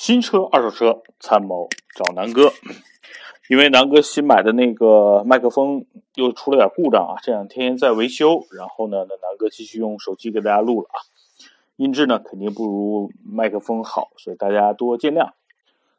新车、二手车，参谋找南哥。因为南哥新买的那个麦克风又出了点故障啊，这两天在维修。然后呢，那南哥继续用手机给大家录了啊，音质呢肯定不如麦克风好，所以大家多见谅。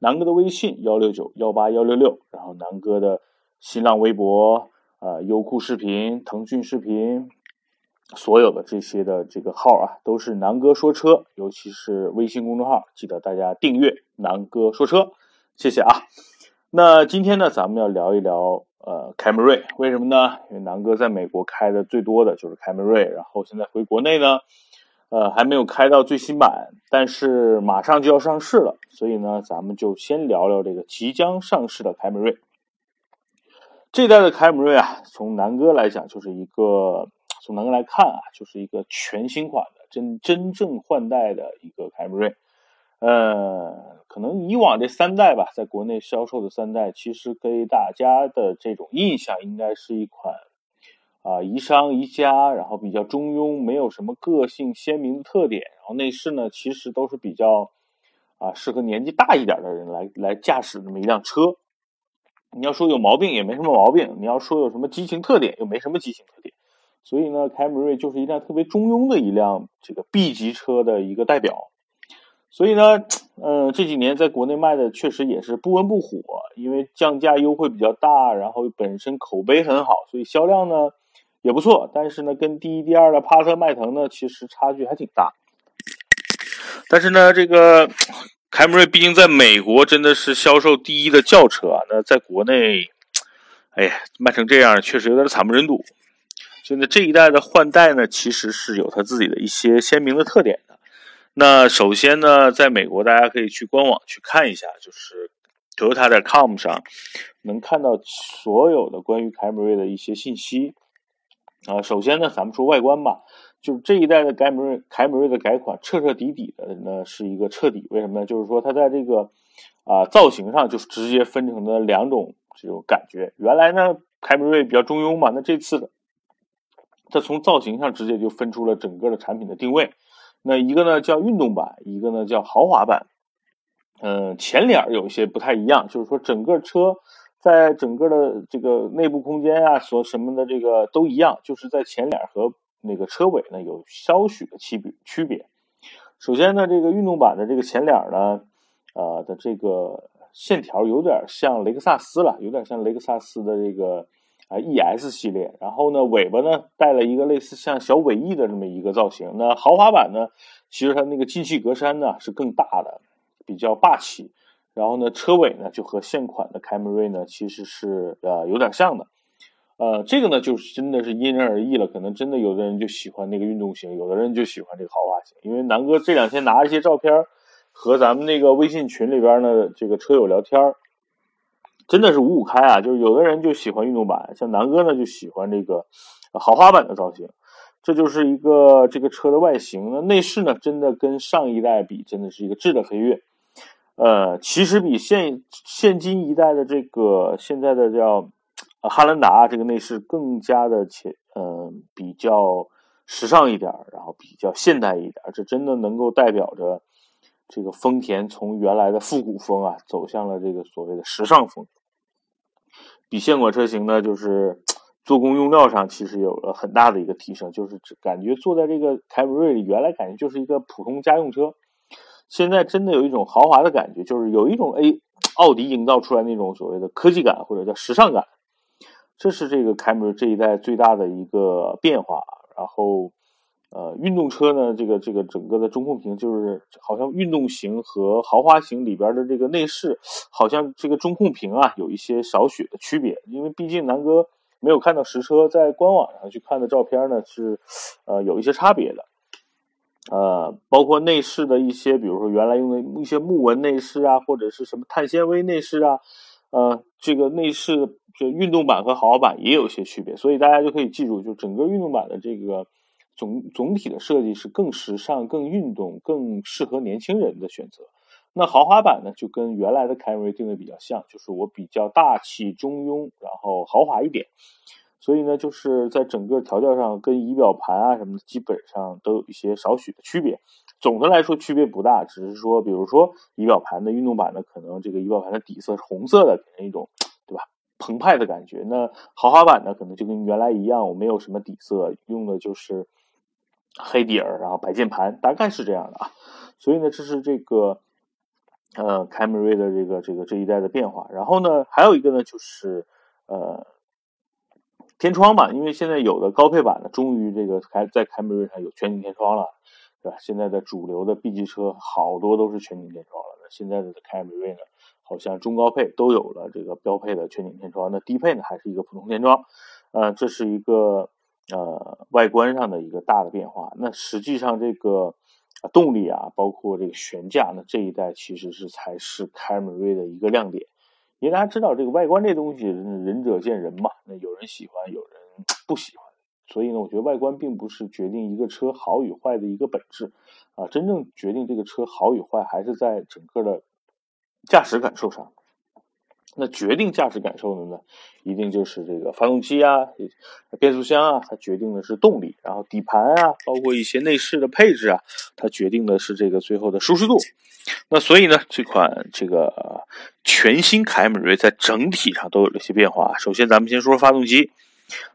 南哥的微信幺六九幺八幺六六，然后南哥的新浪微博啊，优酷视频、腾讯视频。所有的这些的这个号啊，都是南哥说车，尤其是微信公众号，记得大家订阅南哥说车，谢谢啊。那今天呢，咱们要聊一聊呃凯美瑞，为什么呢？因为南哥在美国开的最多的就是凯美瑞，然后现在回国内呢，呃还没有开到最新版，但是马上就要上市了，所以呢，咱们就先聊聊这个即将上市的凯美瑞。这代的凯美瑞啊，从南哥来讲就是一个。从南哥来看啊，就是一个全新款的真真正换代的一个凯美瑞。呃，可能以往这三代吧，在国内销售的三代，其实给大家的这种印象应该是一款啊宜商宜家，然后比较中庸，没有什么个性鲜明的特点。然后内饰呢，其实都是比较啊适合年纪大一点的人来来驾驶这么一辆车。你要说有毛病也没什么毛病，你要说有什么激情特点又没什么激情特点。所以呢，凯美瑞就是一辆特别中庸的一辆这个 B 级车的一个代表。所以呢，嗯，这几年在国内卖的确实也是不温不火，因为降价优惠比较大，然后本身口碑很好，所以销量呢也不错。但是呢，跟第一、第二的帕萨特、迈腾呢，其实差距还挺大。但是呢，这个凯美瑞毕竟在美国真的是销售第一的轿车啊，那在国内，哎呀，卖成这样确实有点惨不忍睹。现在这一代的换代呢，其实是有它自己的一些鲜明的特点的。那首先呢，在美国大家可以去官网去看一下，就是 Toyota.com 上能看到所有的关于凯美瑞的一些信息。啊，首先呢，咱们说外观吧，就是这一代的凯美瑞，凯美瑞的改款彻彻底底的呢是一个彻底。为什么呢？就是说它在这个啊造型上就是直接分成了两种这种感觉。原来呢，凯美瑞比较中庸嘛，那这次的。它从造型上直接就分出了整个的产品的定位，那一个呢叫运动版，一个呢叫豪华版。嗯，前脸有一些不太一样，就是说整个车在整个的这个内部空间啊，所什么的这个都一样，就是在前脸和那个车尾呢有稍许的区别区别。首先呢，这个运动版的这个前脸呢，呃的这个线条有点像雷克萨斯了，有点像雷克萨斯的这个。啊，ES 系列，然后呢，尾巴呢带了一个类似像小尾翼的这么一个造型。那豪华版呢，其实它那个进气格栅呢是更大的，比较霸气。然后呢，车尾呢就和现款的凯美瑞呢其实是呃有点像的。呃，这个呢就是真的是因人而异了，可能真的有的人就喜欢那个运动型，有的人就喜欢这个豪华型。因为南哥这两天拿一些照片和咱们那个微信群里边呢这个车友聊天真的是五五开啊！就是有的人就喜欢运动版，像南哥呢就喜欢这个豪华版的造型。这就是一个这个车的外形。那内饰呢，真的跟上一代比，真的是一个质的飞跃。呃，其实比现现今一代的这个现在的叫汉兰达这个内饰更加的前，嗯，比较时尚一点，然后比较现代一点。这真的能够代表着。这个丰田从原来的复古风啊，走向了这个所谓的时尚风。比现款车型呢，就是做工用料上其实有了很大的一个提升，就是感觉坐在这个凯美瑞里，原来感觉就是一个普通家用车，现在真的有一种豪华的感觉，就是有一种 A 奥迪营造出来那种所谓的科技感或者叫时尚感。这是这个凯美瑞这一代最大的一个变化，然后。呃，运动车呢，这个这个整个的中控屏就是好像运动型和豪华型里边的这个内饰，好像这个中控屏啊有一些少许的区别。因为毕竟南哥没有看到实车，在官网上去看的照片呢是，呃，有一些差别的。呃，包括内饰的一些，比如说原来用的一些木纹内饰啊，或者是什么碳纤维内饰啊，呃，这个内饰就运动版和豪华版也有些区别。所以大家就可以记住，就整个运动版的这个。总总体的设计是更时尚、更运动、更适合年轻人的选择。那豪华版呢，就跟原来的凯美瑞定位比较像，就是我比较大气、中庸，然后豪华一点。所以呢，就是在整个调教上跟仪表盘啊什么的，基本上都有一些少许的区别。总的来说区别不大，只是说，比如说仪表盘的运动版的，可能这个仪表盘的底色是红色的，给人一种对吧澎湃的感觉。那豪华版呢，可能就跟原来一样，我没有什么底色，用的就是黑底儿，然后白键盘，大概是这样的啊。所以呢，这是这个呃凯美瑞的这个这个这一代的变化。然后呢，还有一个呢，就是呃。天窗吧，因为现在有的高配版的，终于这个凯在凯美瑞上有全景天窗了，对吧？现在的主流的 B 级车好多都是全景天窗了。那现在的凯美瑞呢，好像中高配都有了这个标配的全景天窗，那低配呢还是一个普通天窗。呃，这是一个呃外观上的一个大的变化。那实际上这个动力啊，包括这个悬架，那这一代其实是才是凯美瑞的一个亮点。因为大家知道这个外观这东西，仁者见仁嘛。那有人喜欢，有人不喜欢。所以呢，我觉得外观并不是决定一个车好与坏的一个本质啊。真正决定这个车好与坏，还是在整个的驾驶感受上。那决定驾驶感受的呢，一定就是这个发动机啊、变速箱啊，它决定的是动力。然后底盘啊，包括一些内饰的配置啊，它决定的是这个最后的舒适度。那所以呢，这款这个全新凯美瑞在整体上都有了一些变化。首先，咱们先说说发动机。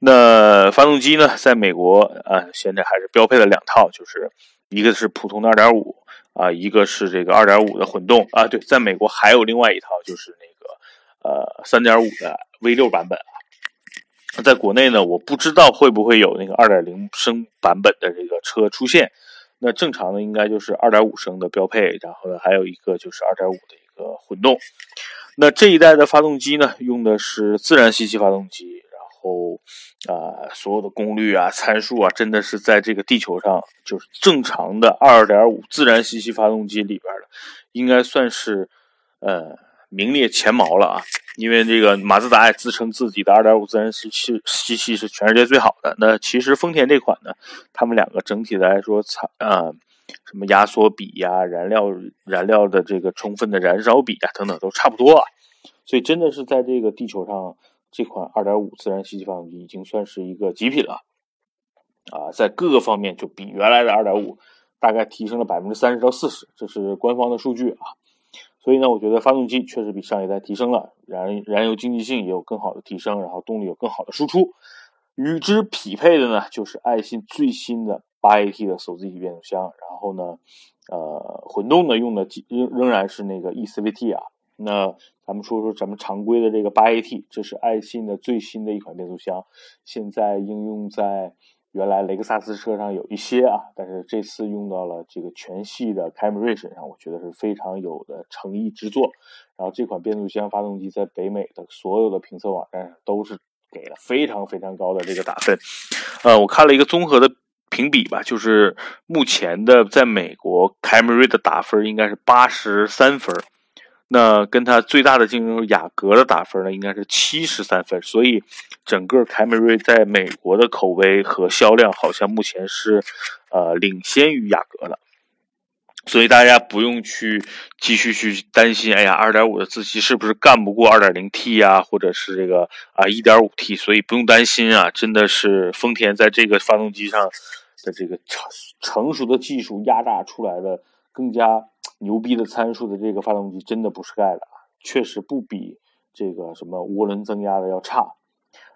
那发动机呢，在美国啊，现在还是标配了两套，就是一个是普通的2.5啊，一个是这个2.5的混动啊。对，在美国还有另外一套，就是那呃，三点五的 V 六版本啊。在国内呢，我不知道会不会有那个二点零升版本的这个车出现。那正常的应该就是二点五升的标配，然后呢还有一个就是二点五的一个混动。那这一代的发动机呢，用的是自然吸气发动机，然后啊所有的功率啊参数啊，真的是在这个地球上就是正常的二点五自然吸气发动机里边的，应该算是呃。名列前茅了啊！因为这个马自达也自称自己的2.5自然吸气吸气是全世界最好的。那其实丰田这款呢，他们两个整体来说，产啊什么压缩比呀、燃料燃料的这个充分的燃烧比啊等等都差不多啊。所以真的是在这个地球上，这款2.5自然吸气发动机已经算是一个极品了啊，在各个方面就比原来的2.5大概提升了百分之三十到四十，这是官方的数据啊。所以呢，我觉得发动机确实比上一代提升了，燃燃油经济性也有更好的提升，然后动力有更好的输出。与之匹配的呢，就是爱信最新的八 AT 的手自一体变速箱。然后呢，呃，混动的用的仍仍然是那个 eCVT 啊。那咱们说说咱们常规的这个八 AT，这是爱信的最新的一款变速箱，现在应用在。原来雷克萨斯车上有一些啊，但是这次用到了这个全系的凯美瑞身上，我觉得是非常有的诚意之作。然后这款变速箱发动机在北美的所有的评测网站上都是给了非常非常高的这个打分。呃，我看了一个综合的评比吧，就是目前的在美国凯美瑞的打分应该是八十三分。那跟它最大的竞争雅阁的打分呢，应该是七十三分，所以整个凯美瑞在美国的口碑和销量好像目前是，呃，领先于雅阁的，所以大家不用去继续去担心，哎呀，二点五的自吸是不是干不过二点零 T 呀，或者是这个啊一点五 T，所以不用担心啊，真的是丰田在这个发动机上的这个成成熟的技术压榨出来的更加。牛逼的参数的这个发动机真的不是盖的，确实不比这个什么涡轮增压的要差。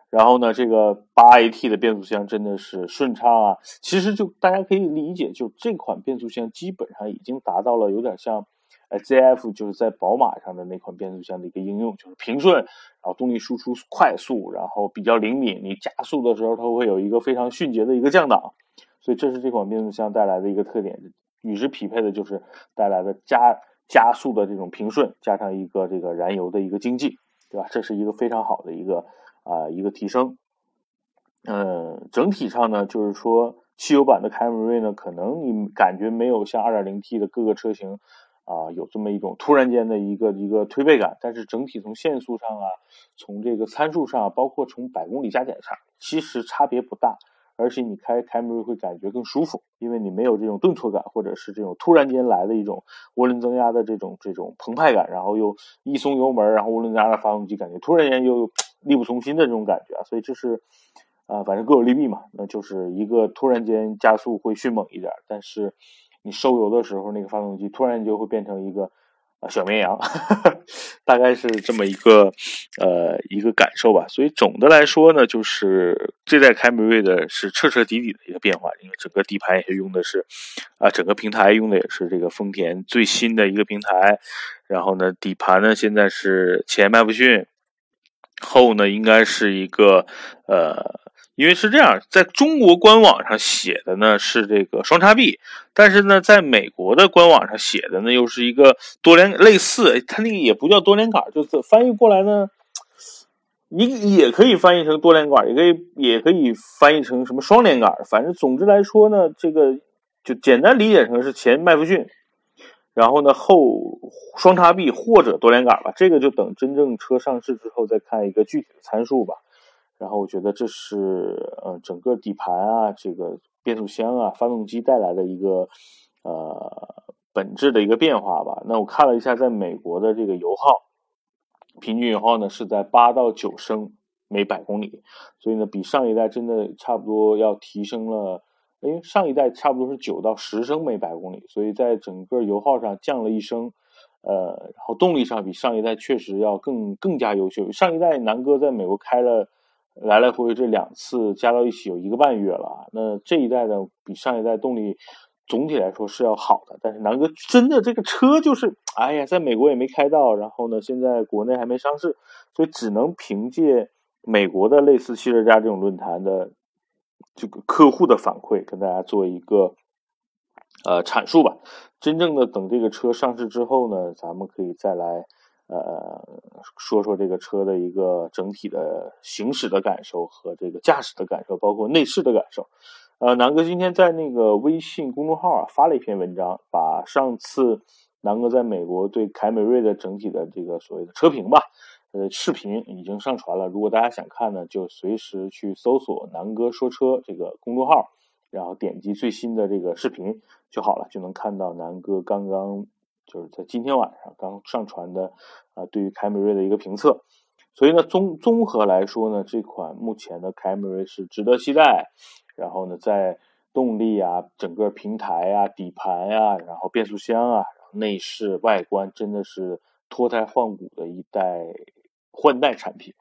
然后呢，这个八 AT 的变速箱真的是顺畅啊。其实就大家可以理解，就这款变速箱基本上已经达到了有点像呃 ZF 就是在宝马上的那款变速箱的一个应用，就是平顺，然后动力输出快速，然后比较灵敏。你加速的时候，它会有一个非常迅捷的一个降档，所以这是这款变速箱带来的一个特点。与之匹配的就是带来的加加速的这种平顺，加上一个这个燃油的一个经济，对吧？这是一个非常好的一个啊一个提升。嗯，整体上呢，就是说汽油版的凯美瑞呢，可能你感觉没有像 2.0T 的各个车型啊有这么一种突然间的一个一个推背感，但是整体从限速上啊，从这个参数上，包括从百公里加减上，其实差别不大。而且你开凯美瑞会感觉更舒服，因为你没有这种顿挫感，或者是这种突然间来的一种涡轮增压的这种这种澎湃感，然后又一松油门，然后涡轮增压的发动机感觉突然间又 力不从心的这种感觉啊，所以这是啊，反正各有利弊嘛。那就是一个突然间加速会迅猛一点，但是你收油的时候，那个发动机突然就会变成一个。啊，小绵羊，大概是这么一个呃一个感受吧。所以总的来说呢，就是这代凯美瑞的是彻彻底底的一个变化，因为整个底盘也是用的是啊，整个平台用的也是这个丰田最新的一个平台。然后呢，底盘呢现在是前麦弗逊，后呢应该是一个呃。因为是这样，在中国官网上写的呢是这个双叉臂，但是呢，在美国的官网上写的呢又是一个多连，类似它那个也不叫多连杆，就是翻译过来呢，你也可以翻译成多连杆，也可以也可以翻译成什么双连杆，反正总之来说呢，这个就简单理解成是前麦弗逊，然后呢后双叉臂或者多连杆吧，这个就等真正车上市之后再看一个具体的参数吧。然后我觉得这是呃整个底盘啊，这个变速箱啊，发动机带来的一个呃本质的一个变化吧。那我看了一下，在美国的这个油耗，平均油耗呢是在八到九升每百公里，所以呢比上一代真的差不多要提升了。因为，上一代差不多是九到十升每百公里，所以在整个油耗上降了一升。呃，然后动力上比上一代确实要更更加优秀。上一代南哥在美国开了。来来回回这两次加到一起有一个半月了，那这一代呢比上一代动力总体来说是要好的，但是南哥真的这个车就是，哎呀，在美国也没开到，然后呢现在国内还没上市，所以只能凭借美国的类似汽车家这种论坛的这个客户的反馈跟大家做一个呃阐述吧。真正的等这个车上市之后呢，咱们可以再来。呃，说说这个车的一个整体的行驶的感受和这个驾驶的感受，包括内饰的感受。呃，南哥今天在那个微信公众号啊发了一篇文章，把上次南哥在美国对凯美瑞的整体的这个所谓的车评吧，呃，视频已经上传了。如果大家想看呢，就随时去搜索“南哥说车”这个公众号，然后点击最新的这个视频就好了，就能看到南哥刚刚。就是在今天晚上刚上传的，啊，对于凯美瑞的一个评测，所以呢，综综合来说呢，这款目前的凯美瑞是值得期待。然后呢，在动力啊、整个平台啊、底盘啊、然后变速箱啊、内饰外观，真的是脱胎换骨的一代换代产品，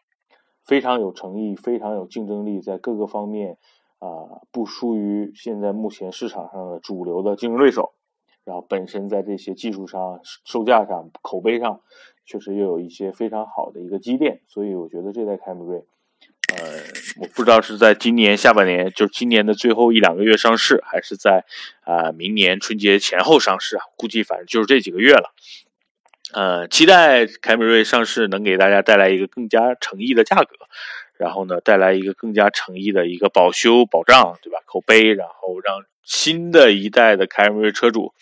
非常有诚意，非常有竞争力，在各个方面啊，不输于现在目前市场上的主流的竞争对手。然后本身在这些技术上、售价上、口碑上，确实又有一些非常好的一个积淀，所以我觉得这代凯美瑞，呃，我不知道是在今年下半年，就是今年的最后一两个月上市，还是在啊明年春节前后上市啊？估计反正就是这几个月了。呃，期待凯美瑞上市能给大家带来一个更加诚意的价格，然后呢，带来一个更加诚意的一个保修保障，对吧？口碑，然后让。新的一代的凯美瑞车主，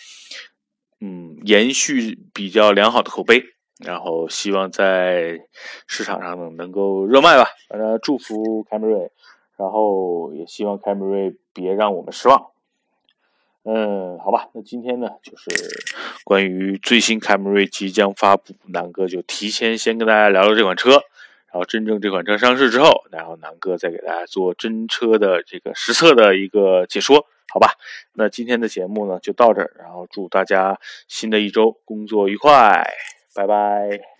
嗯，延续比较良好的口碑，然后希望在市场上呢能够热卖吧。反正祝福凯美瑞，然后也希望凯美瑞别让我们失望。嗯，好吧，那今天呢就是关于最新凯美瑞即将发布，南哥就提前先跟大家聊聊这款车，然后真正这款车上市之后，然后南哥再给大家做真车的这个实测的一个解说。好吧，那今天的节目呢就到这儿，然后祝大家新的一周工作愉快，拜拜。